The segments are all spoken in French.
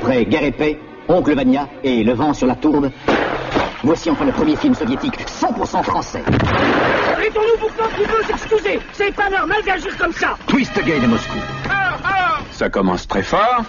Après Guerre et Paix, Oncle Vania et Le vent sur la tourbe, voici enfin le premier film soviétique 100% français. Arrêtons-nous pour qu'on peut s'excuser C'est pas normal d'agir comme ça Twist Gay de Moscou. Ça commence très fort.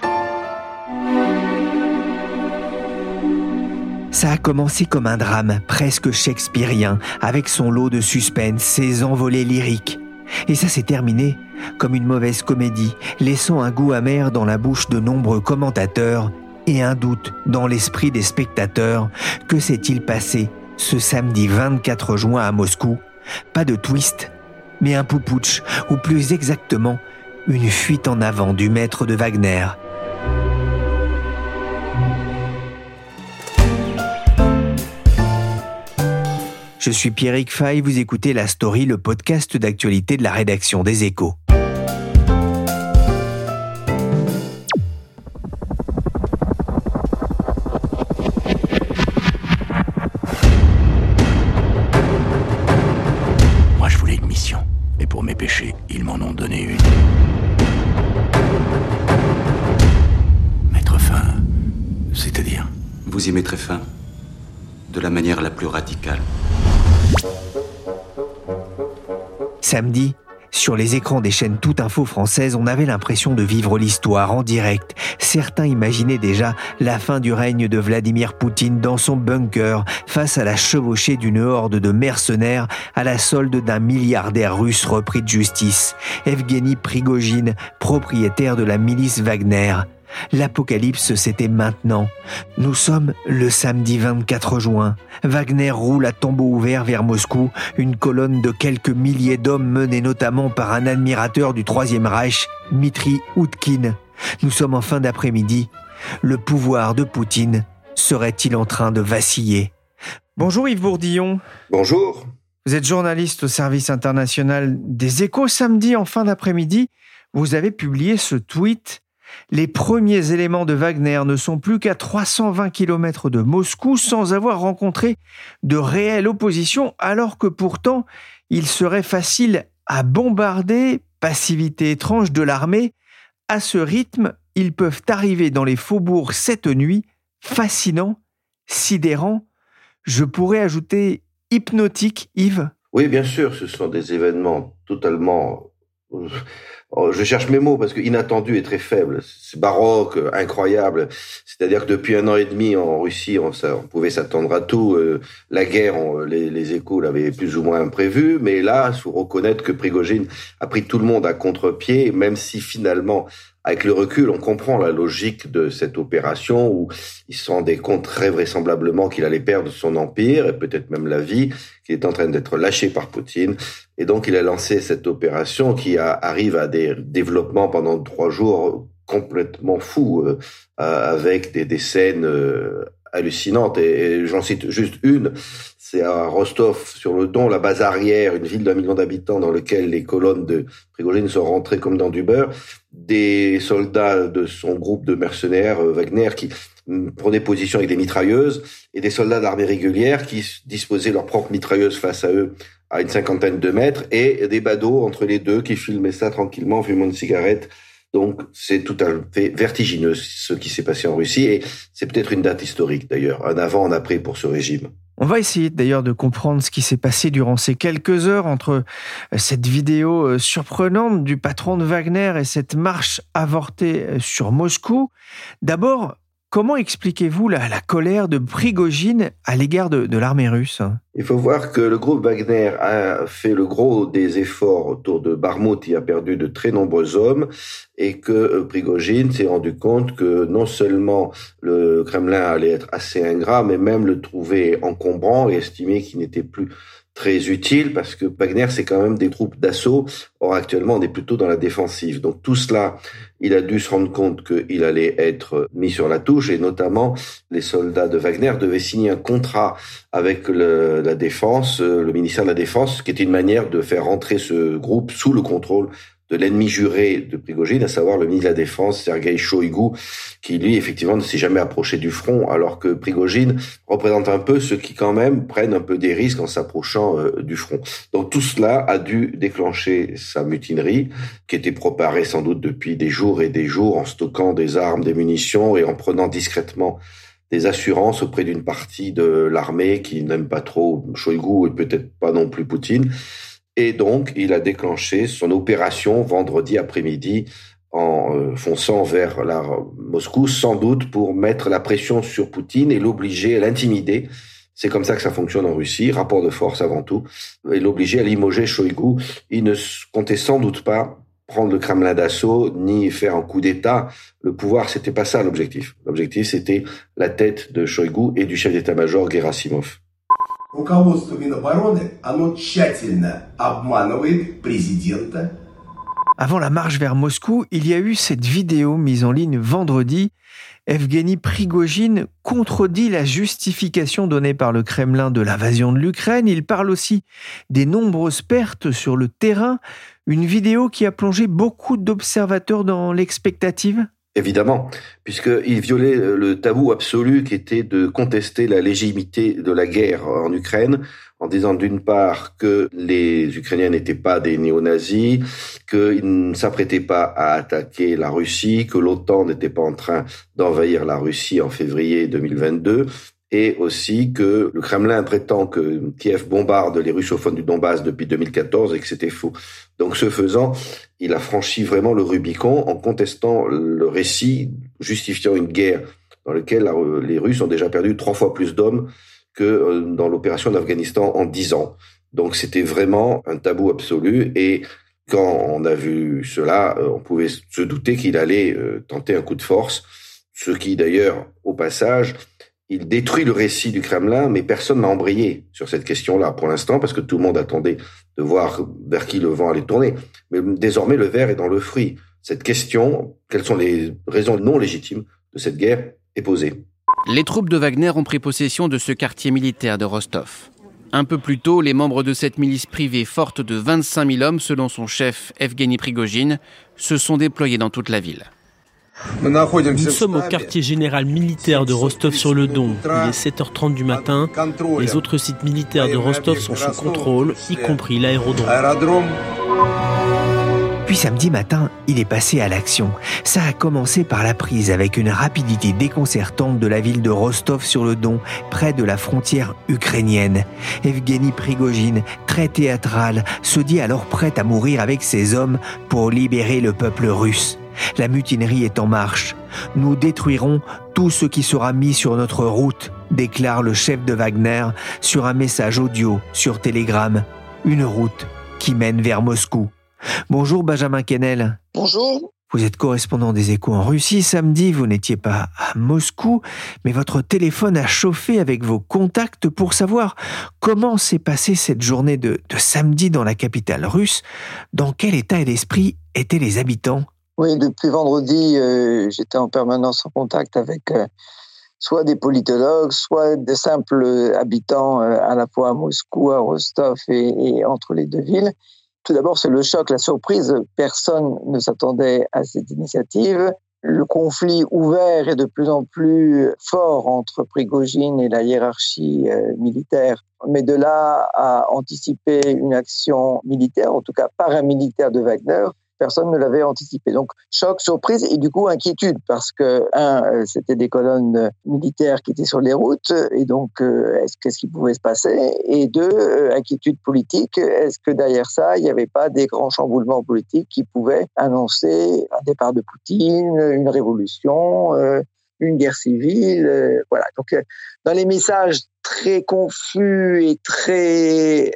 Ça a commencé comme un drame presque shakespearien, avec son lot de suspense, ses envolées lyriques. Et ça s'est terminé comme une mauvaise comédie, laissant un goût amer dans la bouche de nombreux commentateurs et un doute dans l'esprit des spectateurs. Que s'est-il passé ce samedi 24 juin à Moscou? Pas de twist, mais un poupouche, ou plus exactement, une fuite en avant du maître de Wagner. Je suis Pierrick Fay, vous écoutez La Story, le podcast d'actualité de la rédaction des Échos. Moi, je voulais une mission. Et pour mes péchés, ils m'en ont donné une. Mettre fin. C'est-à-dire Vous y mettrez fin de la manière la plus radicale. Samedi, sur les écrans des chaînes Tout Info françaises, on avait l'impression de vivre l'histoire en direct. Certains imaginaient déjà la fin du règne de Vladimir Poutine dans son bunker, face à la chevauchée d'une horde de mercenaires à la solde d'un milliardaire russe repris de justice, Evgeny Prigogine, propriétaire de la milice Wagner. L'apocalypse, c'était maintenant. Nous sommes le samedi 24 juin. Wagner roule à tombeau ouvert vers Moscou, une colonne de quelques milliers d'hommes menée notamment par un admirateur du Troisième Reich, Dmitri Outkin. Nous sommes en fin d'après-midi. Le pouvoir de Poutine serait-il en train de vaciller? Bonjour Yves Bourdillon. Bonjour. Vous êtes journaliste au service international des échos. Samedi en fin d'après-midi, vous avez publié ce tweet les premiers éléments de Wagner ne sont plus qu'à 320 km de Moscou sans avoir rencontré de réelle opposition, alors que pourtant il serait facile à bombarder, passivité étrange de l'armée. À ce rythme, ils peuvent arriver dans les faubourgs cette nuit, fascinant, sidérant. Je pourrais ajouter hypnotique, Yves Oui, bien sûr, ce sont des événements totalement Oh, je cherche mes mots parce que inattendu est très faible. C'est baroque, incroyable. C'est-à-dire que depuis un an et demi en Russie, on, pouvait s'attendre à tout. Euh, la guerre, les, les, échos l'avaient plus ou moins prévu, mais là, il faut reconnaître que Prigogine a pris tout le monde à contre-pied, même si finalement avec le recul, on comprend la logique de cette opération où il se rendait compte très vraisemblablement qu'il allait perdre son empire et peut-être même la vie, qu'il est en train d'être lâché par Poutine. Et donc, il a lancé cette opération qui arrive à des développements pendant trois jours complètement fous, euh, avec des, des scènes euh, hallucinantes. Et, j'en cite juste une. C'est à Rostov sur le Don, la base arrière, une ville d'un million d'habitants dans lequel les colonnes de Prigogine sont rentrées comme dans du beurre. Des soldats de son groupe de mercenaires euh, Wagner qui mm, prenaient position avec des mitrailleuses et des soldats d'armée régulière qui disposaient leurs propres mitrailleuses face à eux à une cinquantaine de mètres et des badauds entre les deux qui filmaient ça tranquillement en fumant une cigarette. Donc c'est tout à fait vertigineux ce qui s'est passé en Russie et c'est peut-être une date historique d'ailleurs, un avant, un après pour ce régime. On va essayer d'ailleurs de comprendre ce qui s'est passé durant ces quelques heures entre euh, cette vidéo euh, surprenante du patron de Wagner et cette marche avortée euh, sur Moscou. D'abord, Comment expliquez-vous la, colère de Prigogine à l'égard de, l'armée russe? Il faut voir que le groupe Wagner a fait le gros des efforts autour de Barmout, il a perdu de très nombreux hommes, et que euh, Prigogine s'est rendu compte que non seulement le Kremlin allait être assez ingrat, mais même le trouver encombrant et estimer qu'il n'était plus très utile parce que Wagner, c'est quand même des troupes d'assaut. Or, actuellement, on est plutôt dans la défensive. Donc, tout cela, il a dû se rendre compte qu'il allait être mis sur la touche et notamment, les soldats de Wagner devaient signer un contrat avec le, la défense, euh, le ministère de la Défense, qui était une manière de faire rentrer ce groupe sous le contrôle de l'ennemi juré de Prigogine, à savoir le ministre de la Défense, Sergei Shoigu, qui lui, effectivement, ne s'est jamais approché du front, alors que Prigogine représente un peu ceux qui, quand même, prennent un peu des risques en s'approchant euh, du front. Donc tout cela a dû déclencher sa mutinerie, qui était préparée sans doute depuis des jours et des jours, en stockant des armes, des munitions et en prenant discrètement des assurances auprès d'une partie de l'armée qui n'aime pas trop Shoigu et peut-être pas non plus Poutine. Et donc, il a déclenché son opération vendredi après-midi en euh, fonçant vers la Moscou, sans doute pour mettre la pression sur Poutine et l'obliger à l'intimider. C'est comme ça que ça fonctionne en Russie, rapport de force avant tout, et l'obliger à limoger Shoigu. Il ne comptait sans doute pas prendre le Kremlin d'assaut ni faire un coup d'État. Le pouvoir, c'était pas ça l'objectif. L'objectif, c'était la tête de Shoigu et du chef d'état-major Gerasimov. Руководство Минобороны, оно тщательно обманывает президента. Avant la marche vers Moscou, il y a eu cette vidéo mise en ligne vendredi. Evgeny Prigogine contredit la justification donnée par le Kremlin de l'invasion de l'Ukraine. Il parle aussi des nombreuses pertes sur le terrain. Une vidéo qui a plongé beaucoup d'observateurs dans l'expectative Évidemment, puisqu'il violait le tabou absolu qui était de contester la légitimité de la guerre en Ukraine, en disant d'une part que les Ukrainiens n'étaient pas des néo-nazis, qu'ils ne s'apprêtaient pas à attaquer la Russie, que l'OTAN n'était pas en train d'envahir la Russie en février 2022, et aussi que le Kremlin prétend que Kiev bombarde les russophones du Donbass depuis 2014 et que c'était faux. Donc ce faisant, il a franchi vraiment le Rubicon en contestant le récit justifiant une guerre dans laquelle les Russes ont déjà perdu trois fois plus d'hommes que euh, dans l'opération d'Afghanistan en dix ans. Donc c'était vraiment un tabou absolu et quand on a vu cela, euh, on pouvait se douter qu'il allait euh, tenter un coup de force, ce qui d'ailleurs, au passage, il détruit le récit du Kremlin, mais personne n'a embrayé sur cette question-là pour l'instant, parce que tout le monde attendait de voir vers qui le vent allait tourner. Mais désormais, le verre est dans le fruit. Cette question, quelles sont les raisons non légitimes de cette guerre, est posée. Les troupes de Wagner ont pris possession de ce quartier militaire de Rostov. Un peu plus tôt, les membres de cette milice privée forte de 25 000 hommes, selon son chef Evgeny Prigogine, se sont déployés dans toute la ville. Nous sommes au quartier général militaire de Rostov-sur-le-Don. Il est 7h30 du matin. Les autres sites militaires de Rostov sont sous contrôle, y compris l'aérodrome. Puis samedi matin, il est passé à l'action. Ça a commencé par la prise avec une rapidité déconcertante de la ville de Rostov-sur-le-Don, près de la frontière ukrainienne. Evgeny Prigogine, très théâtral, se dit alors prêt à mourir avec ses hommes pour libérer le peuple russe. La mutinerie est en marche. Nous détruirons tout ce qui sera mis sur notre route, déclare le chef de Wagner sur un message audio sur Telegram. Une route qui mène vers Moscou. Bonjour Benjamin Kennel. Bonjour. Vous êtes correspondant des échos en Russie. Samedi, vous n'étiez pas à Moscou, mais votre téléphone a chauffé avec vos contacts pour savoir comment s'est passée cette journée de, de samedi dans la capitale russe. Dans quel état d'esprit étaient les habitants? Oui, depuis vendredi, euh, j'étais en permanence en contact avec euh, soit des politologues, soit des simples habitants euh, à la fois à Moscou, à Rostov et, entre les deux villes. Tout d'abord, c'est le choc, la surprise. Personne ne s'attendait à cette initiative. Le conflit ouvert est de plus en plus fort entre Prigogine et la hiérarchie militaire. Mais de là à anticiper une action militaire, en tout cas paramilitaire de Wagner, personne ne l'avait anticipé. Donc, choc, surprise et du coup inquiétude parce que, un, euh, c'était des colonnes militaires qui étaient sur les routes et donc, euh, est-ce qu'est-ce qui pouvait se passer? Et deux, euh, inquiétude politique. Est-ce que derrière ça, il n'y avait pas des grands chamboulements politiques qui pouvaient annoncer un départ de Poutine, une révolution une guerre civile, voilà. Donc, dans les messages très confus et très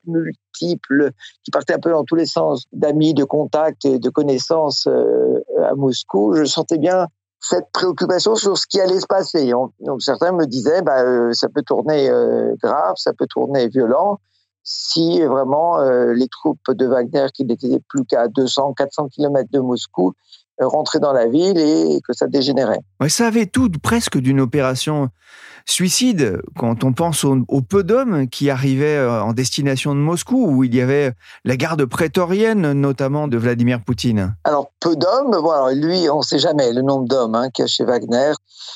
qui partaient un peu dans tous les sens, d'amis, de contacts et de connaissances euh, à Moscou, je sentais bien cette préoccupation sur ce qui allait se passer. donc certains me disaient, bah, euh, ça peut tourner euh, grave, ça peut tourner violent. si vraiment les troupes de Wagner, qui n'étaient plus qu'à 200, 400 km de Moscou, rentraient dans la ville et que ça dégénérait. Ouais, ça avait tout presque d'une opération suicide quand on pense au, peu d'hommes qui arrivaient euh, en destination de Moscou, où il y avait la garde prétorienne, notamment de Vladimir Poutine. Alors, peu d'hommes, bon, lui, on ne sait jamais le nombre d'hommes hein, qu'il y a chez Wagner.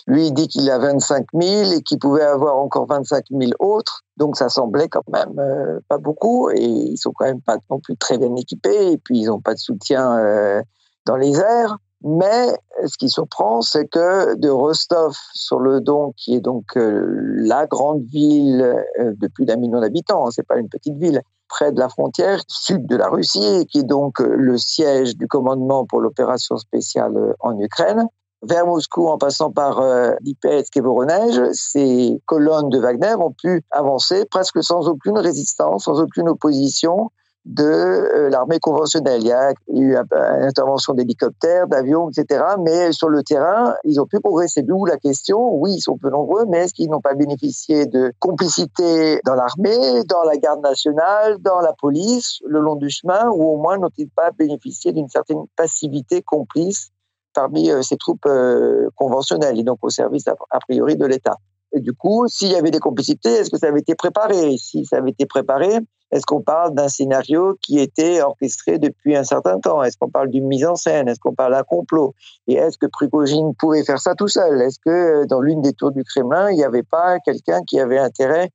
Lui, il dit qu'il a 25 000 et qu'il pouvait avoir encore 25 000 autres. Donc, ça semblait quand même euh, pas beaucoup. Et ils sont quand même pas non plus très bien équipés. Et puis, ils n'ont pas de soutien euh, dans les airs. Mais ce qui surprend, c'est que de Rostov sur le Don, qui est donc euh, la grande ville euh, de plus d'un million d'habitants, hein, c'est pas une petite ville, près de la frontière sud de la Russie, qui est donc euh, le siège du commandement pour l'opération spéciale en Ukraine, vers Moscou en passant par Lipetsk et Voronezh, ces colonnes de Wagner ont pu avancer presque sans aucune résistance, sans aucune opposition, de euh, l'armée conventionnelle. Il y a eu une intervention d'hélicoptères, d'avions, etc. Mais sur le terrain, ils ont pu progresser. D'où la question, oui, ils sont peu nombreux, mais est-ce qu'ils n'ont pas bénéficié de complicité dans l'armée, dans la garde nationale, dans la police, le long du chemin, ou au moins n'ont-ils pas bénéficié d'une certaine passivité complice parmi euh, ces troupes euh, conventionnelles et donc au service a priori de l'État? Et du coup, s'il y avait des complicités, est-ce que ça avait été préparé? Si ça avait été préparé, est-ce qu'on parle d'un scénario qui était orchestré depuis un certain temps? Est-ce qu'on parle d'une mise en scène? Est-ce qu'on parle d'un complot? Et est-ce que Prigogine pouvait faire ça tout seul? Est-ce que euh, dans l'une des tours du Kremlin, il n'y avait pas quelqu'un qui avait intérêt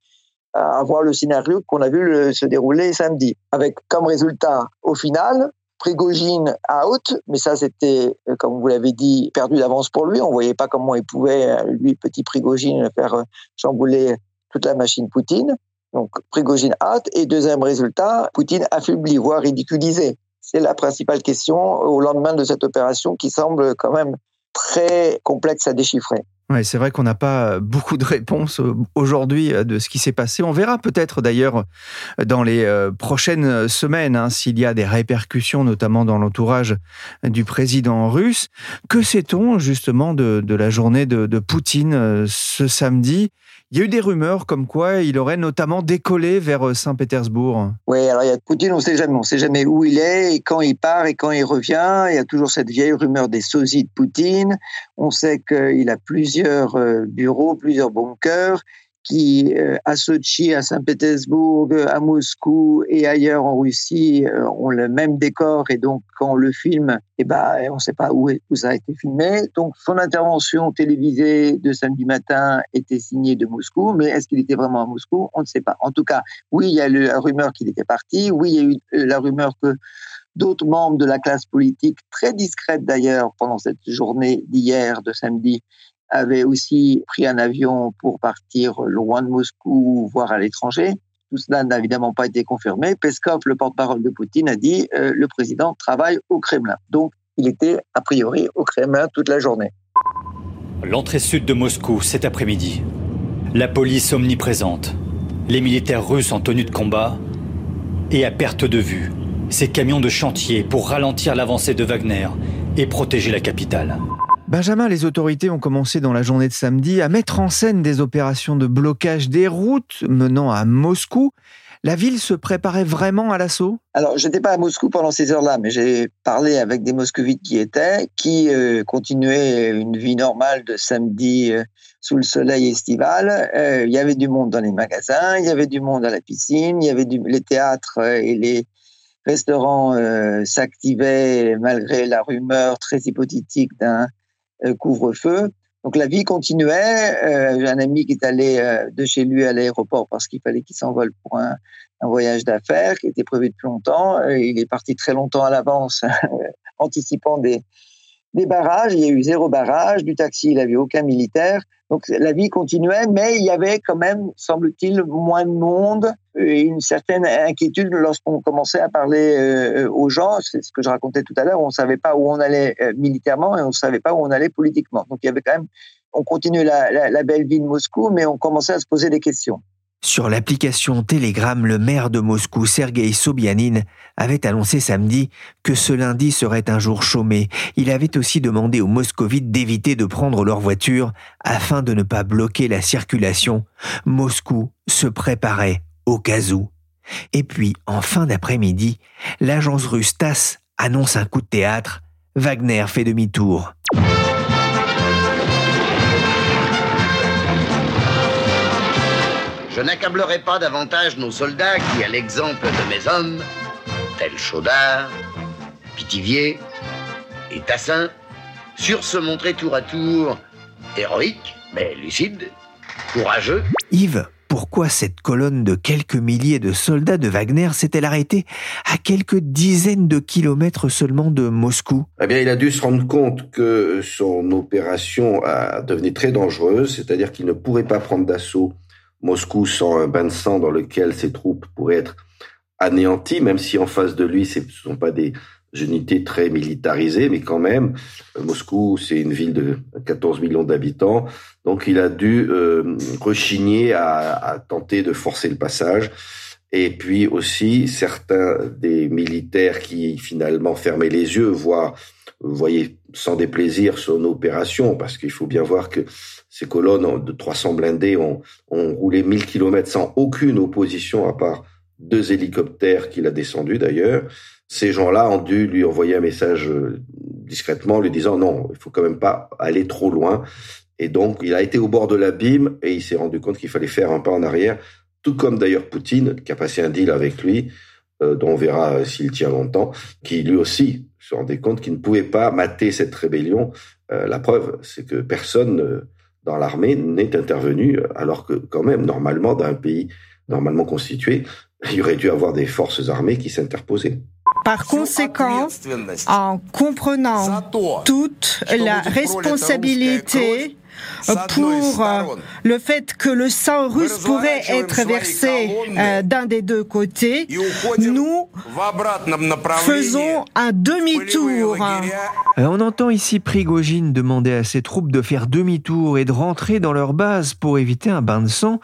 à avoir le scénario qu'on a vu se dérouler samedi? Avec comme résultat, au final, Prigogine out, mais ça c'était, euh, comme vous l'avez dit, perdu d'avance pour lui. On voyait pas comment il pouvait, euh, lui, petit Prigogine, faire chambouler toute la machine Poutine. Donc Prigogine hâte et deuxième résultat, Poutine affaibli, voire ridiculisé. C'est la principale question au lendemain de cette opération qui semble quand même très complexe à déchiffrer. Ouais, c'est vrai qu'on n'a pas beaucoup de réponses euh, aujourd'hui euh, de ce qui s'est passé. On verra peut-être d'ailleurs dans les euh, prochaines semaines hein, s'il y a des répercussions, notamment dans l'entourage du président russe. Que sait-on justement de, la journée de, de Poutine ce samedi? Il y a eu des rumeurs comme quoi il aurait notamment décollé vers euh, Saint-Pétersbourg. Oui, alors il y a Poutine, on ne sait jamais, on sait jamais où il est et quand il part et quand il revient. Il y a toujours cette vieille rumeur des sosies de Poutine. On sait qu'il a plusieurs euh, bureaux, plusieurs bunkers qui, euh, à Sochi, à Saint-Pétersbourg, à Moscou et ailleurs en Russie, euh, ont le même décor. Et donc, quand on le filme, eh ben, on ne sait pas où, ça a été filmé. Donc, son intervention télévisée de samedi matin était signée de Moscou, mais est-ce qu'il était vraiment à Moscou? On ne sait pas. En tout cas, oui, il y a la rumeur qu'il était parti. Oui, il y a eu euh, la rumeur que d'autres membres de la classe politique, très discrète d'ailleurs pendant cette journée d'hier, de samedi, avait aussi pris un avion pour partir loin de Moscou, voire à l'étranger. Tout cela n'a évidemment pas été confirmé. Peskov, le porte-parole de Poutine, a dit euh, le président travaille au Kremlin. Donc, il était a priori au Kremlin toute la journée. L'entrée sud de Moscou cet après-midi. La police omniprésente. Les militaires russes en tenue de combat. Et à perte de vue, ces camions de chantier pour ralentir l'avancée de Wagner et protéger la capitale. Benjamin, les autorités ont commencé dans la journée de samedi à mettre en scène des opérations de blocage des routes menant à Moscou. La ville se préparait vraiment à l'assaut? Alors, je n'étais pas à Moscou pendant ces heures-là, mais j'ai parlé avec des moscovites qui étaient, qui euh, continuaient une vie normale de samedi euh, sous le soleil estival. Euh, il y avait du monde dans les magasins, il y avait du monde à la piscine, il y avait du, les théâtres et les restaurants s'activaient malgré la rumeur très hypothétique d'un couvre-feu. Donc la vie continuait. Euh, j'ai un ami qui est allé euh, de chez lui à l'aéroport parce qu'il fallait qu'il s'envole pour un, voyage d'affaires qui était prévu depuis longtemps. il est parti très longtemps à l'avance, anticipant des, des barrages. Il y a eu zéro barrage. Du taxi, il n'avait aucun militaire. Donc la vie continuait, mais il y avait quand même, semble-t-il, moins de monde et une certaine inquiétude lorsqu'on commençait à parler euh, aux gens. C'est ce que je racontais tout à l'heure. On ne savait pas où on allait euh, militairement et on ne savait pas où on allait politiquement. Donc il y avait quand même, on continuait la belle vie de Moscou, mais on commençait à se poser des questions. Sur l'application Telegram, le maire de Moscou, Sergei Sobyanin, avait annoncé samedi que ce lundi serait un jour chômé. Il avait aussi demandé aux moscovites d'éviter de prendre leur voiture afin de ne pas bloquer la circulation. Moscou se préparait au cas où. Et puis, en fin d'après-midi, l'agence russe TASS annonce un coup de théâtre. Wagner fait demi-tour. Je n'accablerai pas davantage nos soldats qui, à l'exemple de mes hommes, tels Chaudard, Pitivier et Tassin, surent se montrer tour à tour héroïques, mais lucides, courageux. Yves, pourquoi cette colonne de quelques milliers de soldats de Wagner s'est-elle arrêtée à quelques dizaines de kilomètres seulement de Moscou? Eh bien, il a dû se rendre compte que son opération a devenait très dangereuse, c'est-à-dire qu'il ne pourrait pas prendre d'assaut Moscou sans un bain de sang dans lequel ses troupes pourraient être anéanties, même si en face de lui, ce ne sont pas des unités très militarisées, mais quand même, Moscou, c'est une ville de 14 millions d'habitants, donc il a dû euh, rechigner à, à, tenter de forcer le passage. Et puis aussi, certains des militaires qui finalement fermaient les yeux, vous voyez, sans déplaisir son opération, parce qu'il faut bien voir que ces colonnes de 300 blindés ont, roulé 1000 kilomètres sans aucune opposition, à part deux hélicoptères qu'il a descendus d'ailleurs. Ces gens-là ont dû lui envoyer un message euh, discrètement, lui disant non, il faut quand même pas aller trop loin. Et donc, il a été au bord de l'abîme et il s'est rendu compte qu'il fallait faire un pas en arrière, tout comme d'ailleurs Poutine, qui a passé un deal avec lui, euh, dont on verra s'il tient longtemps, qui lui aussi se rendait compte qu'il ne pouvait pas mater cette rébellion. Euh, la preuve, c'est que personne dans l'armée n'est intervenu, alors que quand même, normalement, dans un pays normalement constitué, il aurait dû avoir des forces armées qui s'interposaient. Par conséquent, en comprenant toute la responsabilité pour le fait que le sang russe pourrait être versé d'un des deux côtés, nous faisons un demi-tour. On entend ici Prigogine demander à ses troupes de faire demi-tour et de rentrer dans leur base pour éviter un bain de sang.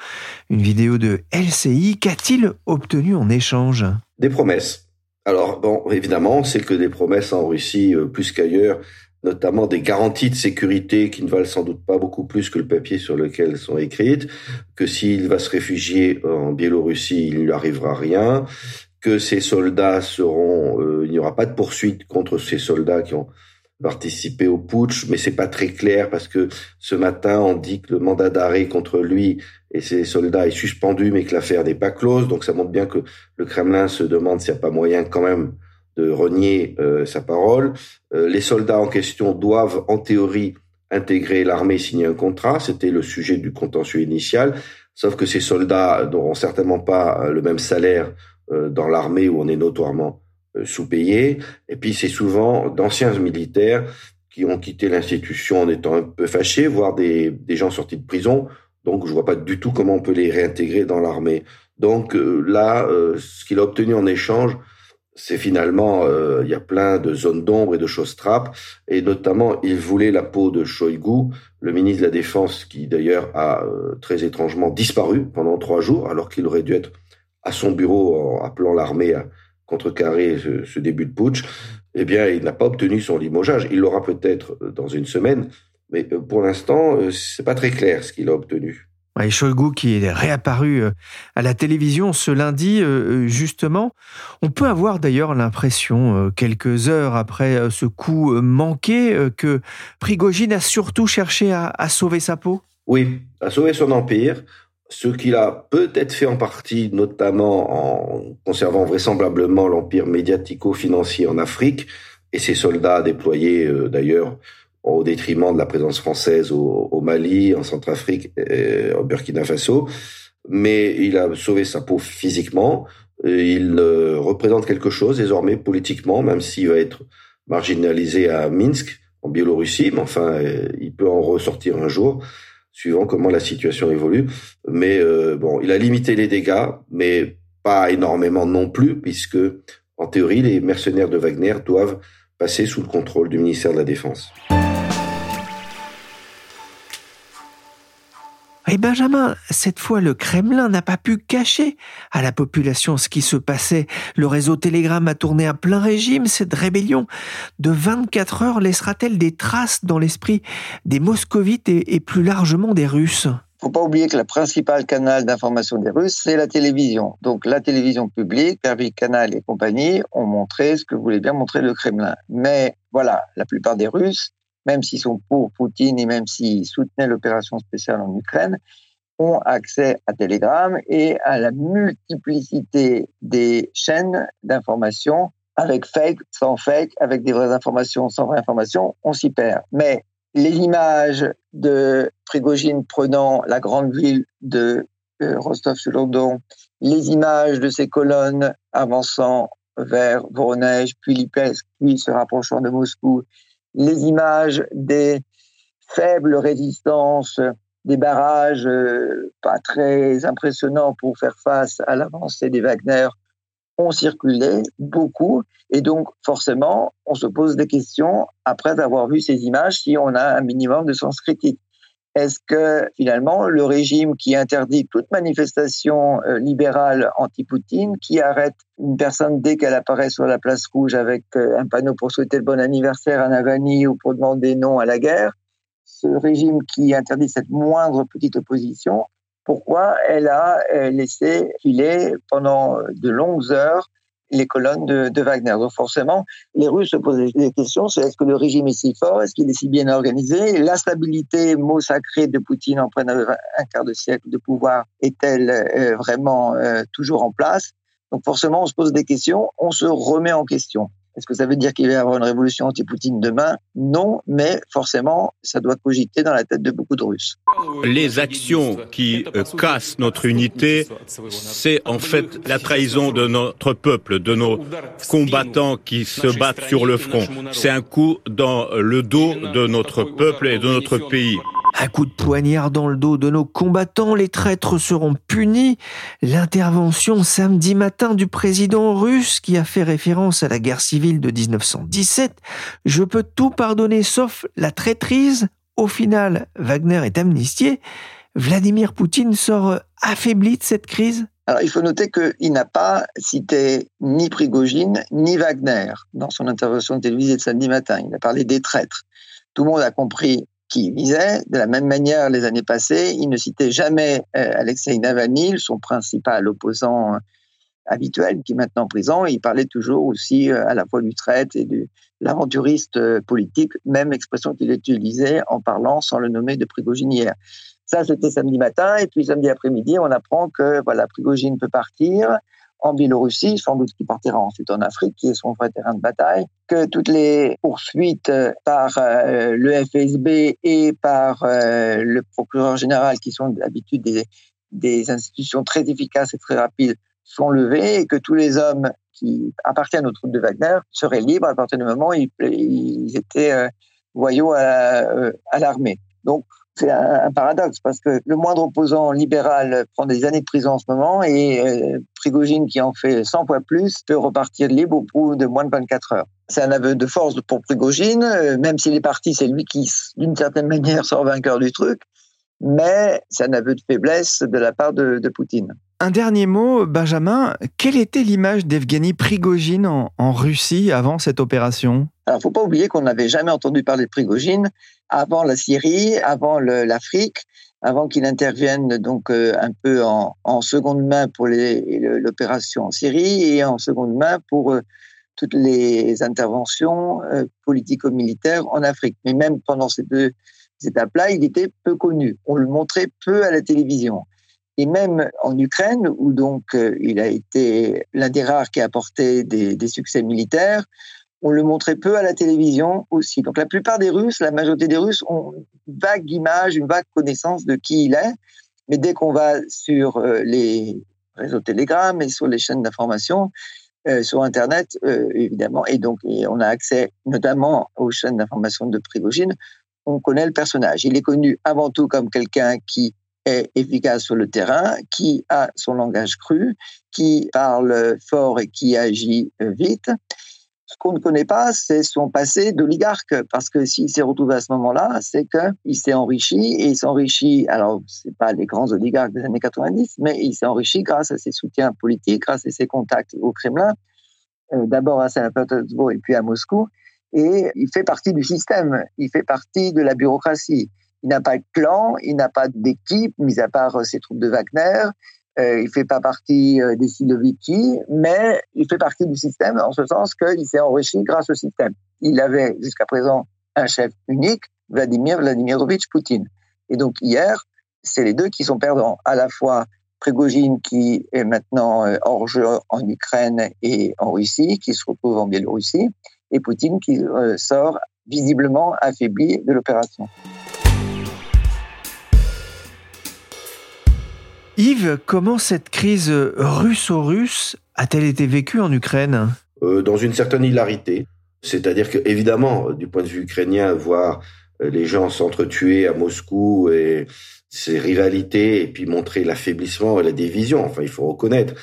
Une vidéo de LCI, qu'a-t-il obtenu en échange? Des promesses. Alors, bon, évidemment, c'est que des promesses en Russie, plus qu'ailleurs, notamment des garanties de sécurité qui ne valent sans doute pas beaucoup plus que le papier sur lequel elles sont écrites, que s'il va se réfugier en Biélorussie, il ne lui arrivera rien, que ses soldats seront, euh, il n'y aura pas de poursuite contre ces soldats qui ont participé au putsch, mais c'est pas très clair parce que ce matin on dit que le mandat d'arrêt contre lui et ses soldats est suspendu, mais que l'affaire n'est pas close, donc ça montre bien que le Kremlin se demande s'il n'y a pas moyen quand même renier euh, sa parole. Euh, les soldats en question doivent, en théorie, intégrer l'armée, signer un contrat. C'était le sujet du contentieux initial. Sauf que ces soldats n'auront certainement pas euh, le même salaire dans l'armée où on est notoirement sous-payé. Et puis c'est souvent d'anciens militaires qui ont quitté l'institution en étant un peu fâchés, voire des, des gens sortis de prison. Donc je vois pas du tout comment on peut les réintégrer dans l'armée. Donc là, ce qu'il a obtenu en échange, c'est finalement, euh, il y a plein de zones d'ombre et de choses trappes, et notamment, il voulait la peau de Shoigu, le ministre de la Défense, qui d'ailleurs a euh, très étrangement disparu pendant trois jours, alors qu'il aurait dû être à son bureau en appelant l'armée à contrecarrer ce, ce, début de putsch. Eh bien, il n'a pas obtenu son limogeage. Il l'aura peut-être dans une semaine, mais euh, pour l'instant, c'est pas très clair ce qu'il a obtenu. Et Shoigu qui est réapparu euh, à la télévision ce lundi, euh, justement. On peut avoir d'ailleurs l'impression, euh, quelques heures après ce coup manqué, que Prigogine a surtout cherché à sauver sa peau Oui, à sauver son empire, ce qu'il a peut-être fait en partie, notamment en conservant vraisemblablement l'empire médiatico-financier en Afrique et ses soldats déployés d'ailleurs au détriment de la présence française au, au Mali, en Centrafrique, et au Burkina Faso. Mais il a sauvé sa peau physiquement. Il représente quelque chose désormais politiquement, même s'il va être marginalisé à Minsk, en Biélorussie. Mais enfin, euh, il peut en ressortir un jour, suivant comment la situation évolue. Mais euh, bon, il a limité les dégâts, mais pas énormément non plus, puisque en théorie, les mercenaires de Wagner doivent passer sous le contrôle du ministère de la Défense. Et Benjamin, cette fois, le Kremlin n'a pas pu cacher à la population ce qui se passait. Le réseau Telegram a tourné à plein régime. Cette rébellion de 24 heures laissera-t-elle des traces dans l'esprit des moscovites et, plus largement des Russes? Faut pas oublier que le principal canal d'information des Russes, c'est la télévision. Donc la télévision publique, Pervy Canal et compagnie, ont montré ce que voulait bien montrer le Kremlin. Mais voilà, la plupart des Russes, même s'ils sont pour Poutine et même s'ils soutenaient l'opération spéciale en Ukraine, ont accès à Telegram et à la multiplicité des chaînes d'information avec fake, sans fake, avec des vraies informations, sans vraies informations, on s'y perd. Mais les images de Prigogine prenant la grande ville de euh, Rostov-sur-le-Don, les images de ces colonnes avançant vers Voronezh, puis Lipetsk, puis se rapprochant de Moscou, les images des faibles résistances des barrages euh, pas très impressionnants pour faire face à l'avancée des Wagner ont circulé beaucoup. Et donc, forcément, on se pose des questions après avoir vu ces images si on a un minimum de sens critique. Est-ce que finalement le régime qui interdit toute manifestation euh, libérale anti-Poutine, qui arrête une personne dès qu'elle apparaît sur la place rouge avec euh, un panneau pour souhaiter le bon anniversaire à Navalny ou pour demander non à la guerre, ce régime qui interdit cette moindre petite opposition, pourquoi elle a euh, laissé filer pendant de longues heures les colonnes de, Wagner. Donc forcément, les Russes se posent des questions, c'est est-ce que le régime est si fort, est-ce qu'il est si bien organisé? La stabilité, mot sacré de Poutine en près d'un quart de siècle de pouvoir, est-elle euh, vraiment euh, toujours en place? Donc forcément, on se pose des questions, on se remet en question. Est-ce que ça veut dire qu'il va y avoir une révolution anti-Poutine demain? Non, mais forcément, ça doit cogiter dans la tête de beaucoup de Russes. Les actions qui euh, cassent notre unité, c'est en fait la trahison de notre peuple, de nos combattants qui se battent sur le front. C'est un coup dans le dos de notre peuple et de notre pays. Un coup de poignard dans le dos de nos combattants, les traîtres seront punis. L'intervention samedi matin du président russe qui a fait référence à la guerre civile de 1917. Je peux tout pardonner sauf la traîtrise. Au final, Wagner est amnistié. Vladimir Poutine sort affaibli de cette crise alors, il faut noter qu'il n'a pas cité ni Prigogine ni Wagner dans son intervention télévisée de samedi matin. Il a parlé des traîtres. Tout le monde a compris qui visait. De la même manière, les années passées, il ne citait jamais euh, Alexei Navalny, son principal opposant euh, habituel, qui est maintenant en prison. il parlait toujours aussi euh, à la fois du traite et de l'aventuriste politique, même expression qu'il utilisait en parlant sans le nommer de Prigogine Ça, c'était samedi matin. Et puis samedi après-midi, on apprend que voilà, Prigogine peut partir en Biélorussie, sans doute qu'il partira ensuite en Afrique, qui est son vrai terrain de bataille, que toutes les poursuites euh, par euh, le FSB et par euh, le procureur général, qui sont d'habitude des, des institutions très efficaces et très rapides, sont levées et que tous les hommes qui appartiennent aux troupes de Wagner seraient libres à partir du moment où ils, étaient voyaux à l'armée. Donc, c'est un, paradoxe parce que le moindre opposant libéral prend des années de prison en ce moment et euh, Prigogine, qui en fait 100 fois plus, peut repartir libre au bout de moins de 24 heures. C'est un aveu de force pour Prigogine, euh, même s'il est parti, c'est lui qui, d'une certaine manière, sort vainqueur du truc, mais c'est un aveu de faiblesse de la part de, Poutine. Un dernier mot, Benjamin. Quelle était l'image d'Evgeny Prigogine en, Russie avant cette opération? Il ne faut pas oublier qu'on n'avait jamais entendu parler de Prigogine avant la Syrie, avant l'Afrique, avant qu'il intervienne donc euh, un peu en, seconde main pour l'opération en Syrie et en seconde main pour euh, toutes les interventions euh, politico-militaires en Afrique. Mais même pendant ces deux étapes-là, il était peu connu. On le montrait peu à la télévision. Et même en Ukraine, où donc il a été l'un des rares qui a apporté des, succès militaires, on le montrait peu à la télévision aussi. Donc la plupart des Russes, la majorité des Russes ont une vague image, une vague connaissance de qui il est. Mais dès qu'on va sur euh, les réseaux Telegram et sur les chaînes d'information, euh, sur Internet, euh, évidemment, et donc on a accès notamment aux chaînes d'information de Prigogine, on connaît le personnage. Il est connu avant tout comme quelqu'un qui est efficace sur le terrain, qui a son langage cru, qui parle fort et qui agit vite. Ce qu'on ne connaît pas, c'est son passé d'oligarque, parce que s'il s'est retrouvé à ce moment-là, c'est qu'il s'est enrichi, et il s'est enrichi, alors c'est pas les grands oligarques des années 90, mais il s'est enrichi grâce à ses soutiens politiques, grâce à ses contacts au Kremlin, euh, d'abord à Saint-Pétersbourg et puis à Moscou, et il fait partie du système, il fait partie de la bureaucratie. Il n'a pas de clan, il n'a pas d'équipe, mis à part ses troupes de Wagner. Euh, il fait pas partie des Siloviki, mais il fait partie du système en ce sens qu'il s'est enrichi grâce au système. Il avait jusqu'à présent un chef unique, Vladimir Vladimirovitch Poutine. Et donc hier, c'est les deux qui sont perdants, à la fois Prigogine qui est maintenant euh, hors jeu en Ukraine et en Russie, qui se retrouve en Biélorussie, et Poutine qui euh, sort visiblement affaibli de l'opération. Yves, comment cette crise russo-russe a-t-elle été vécue en Ukraine? Euh, Dans une certaine hilarité. C'est-à-dire que, évidemment, du point de vue ukrainien, voir les gens s'entretuer à Moscou et ces rivalités et puis montrer l'affaiblissement et la division. Enfin, il faut reconnaître,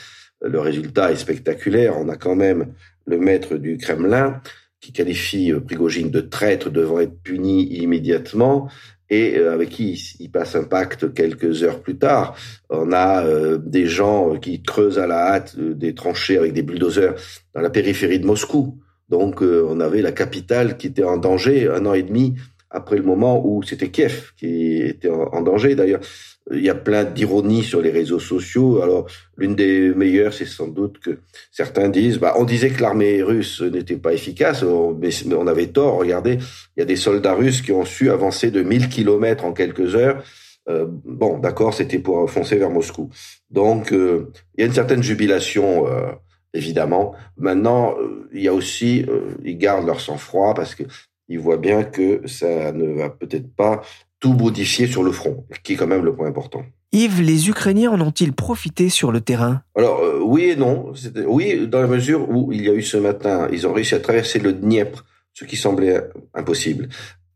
le résultat est spectaculaire. On a quand même le maître du Kremlin qui qualifie euh, Prigogine de traître devant être puni immédiatement et euh, avec qui il passe un pacte quelques heures plus tard. On a euh, des gens qui creusent à la hâte des tranchées avec des bulldozers dans la périphérie de Moscou. Donc on avait la capitale qui était en danger un an et demi après le moment où c'était Kiev qui était en, danger. D'ailleurs, il y a plein d'ironie sur les réseaux sociaux. Alors, l'une des meilleures, c'est sans doute que certains disent, bah, on disait que l'armée russe n'était pas efficace, mais on avait tort. Regardez, il y a des soldats russes qui ont su avancer de 1000 kilomètres en quelques heures. Euh, bon, d'accord, c'était pour foncer vers Moscou. Donc, euh, il y a une certaine jubilation, euh, évidemment. Maintenant, il y a aussi, ils gardent leur sang-froid parce que il voit bien que ça ne va peut-être pas tout modifier sur le front, qui est quand même le point important. Yves, les Ukrainiens en ont-ils profité sur le terrain? Alors euh, oui et non. Oui, dans la mesure où il y a eu ce matin, ils ont réussi à traverser le Dniepr, ce qui semblait impossible,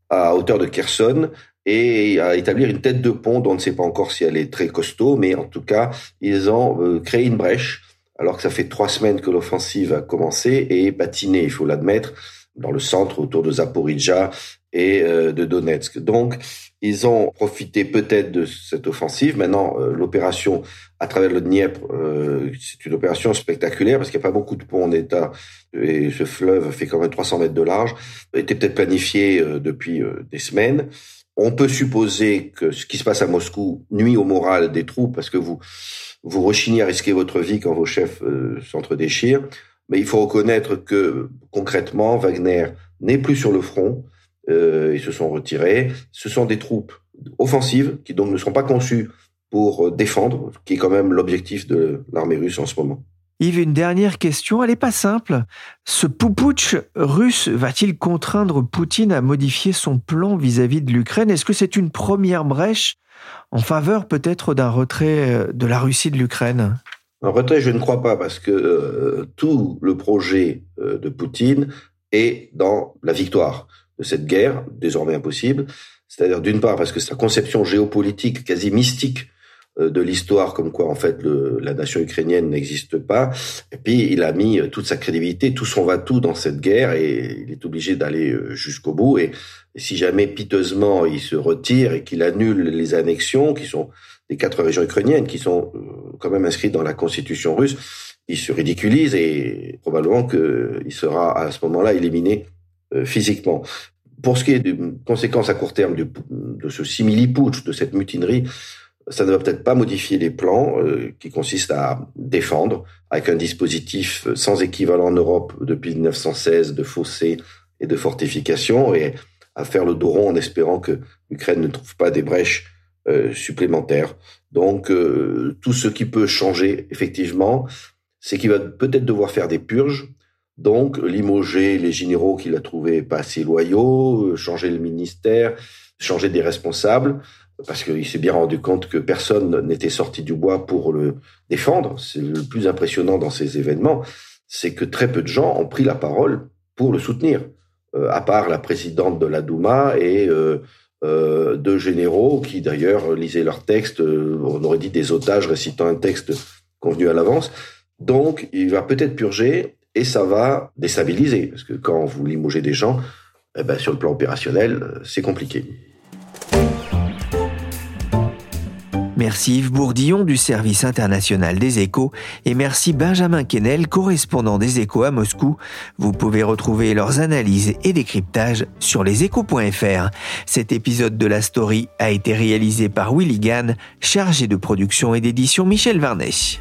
à hauteur de Kherson, et à établir une tête de pont dont on ne sait pas encore si elle est très costaud, mais en tout cas, ils ont euh, créé une brèche, alors que ça fait trois semaines que l'offensive a commencé et patiné, il faut l'admettre dans le centre autour de Zaporizhia et euh, de Donetsk. Donc, ils ont profité peut-être de cette offensive. Maintenant, euh, l'opération à travers le Dniepr, euh, c'est une opération spectaculaire parce qu'il n'y a pas beaucoup de ponts en état et ce fleuve fait quand même 300 mètres de large. Était peut-être planifié depuis des semaines. On peut supposer que ce qui se passe à Moscou nuit au moral des troupes parce que vous vous rechignez à risquer votre vie quand vos chefs s'entre-déchirent. Mais il faut reconnaître que concrètement, Wagner n'est plus sur le front. Euh, ils se sont retirés. Ce sont des troupes offensives qui donc ne sont pas conçues pour défendre, qui est quand même l'objectif de l'armée russe en ce moment. Yves, une dernière question, elle n'est pas simple. Ce poupouch russe va-t-il contraindre Poutine à modifier son plan vis-à-vis -vis de l'Ukraine? Est-ce que c'est une première brèche en faveur peut-être d'un retrait de la Russie de l'Ukraine? En retrait, je ne crois pas, parce que euh, tout le projet euh, de Poutine est dans la victoire cette guerre, désormais impossible. C'est-à-dire, d'une part, parce que sa conception géopolitique quasi mystique euh, de l'histoire, comme quoi en fait la nation ukrainienne n'existe pas. Et puis il a mis toute sa crédibilité, tout son va-tout dans cette guerre et il est obligé d'aller jusqu'au bout. Et, et, si jamais piteusement il se retire et qu'il annule les annexions, qui sont les quatre régions ukrainiennes qui sont euh, quand même inscrites dans la constitution russe, il se ridiculise et probablement qu'il sera à ce moment-là éliminé euh, physiquement. Pour ce qui est des conséquences à court terme de, de ce simili-putsch, de cette mutinerie, ça ne va peut-être pas modifier les plans euh, qui consistent à défendre avec un dispositif sans équivalent en Europe depuis 1916 de fossés et de fortifications et à faire le dos rond en espérant que l'Ukraine ne trouve pas des brèches euh, supplémentaires. Donc euh, tout ce qui peut changer effectivement, c'est qu'il va peut-être devoir faire des purges, donc limoger les généraux qu'il a trouvés pas assez loyaux, euh, changer le ministère, changer des responsables, parce qu'il s'est bien rendu compte que personne n'était sorti du bois pour le défendre. C'est le plus impressionnant dans ces événements, c'est que très peu de gens ont pris la parole pour le soutenir, à part la présidente de la Douma et euh, de généraux qui d'ailleurs lisaient leurs textes, euh, on aurait dit des otages récitant un texte convenu à l'avance. Donc il va peut-être purger et ça va déstabiliser, parce que quand vous limogez des gens, eh ben, sur le plan opérationnel, euh, c'est compliqué. Merci Yves Bourdillon du service international des échos et merci Benjamin Kennel, correspondant des échos à Moscou. Vous pouvez retrouver leurs analyses et décryptages sur leséchos.fr. Cet épisode de la story a été réalisé par Willy Gann, chargé de production et d'édition Michel Varnèche.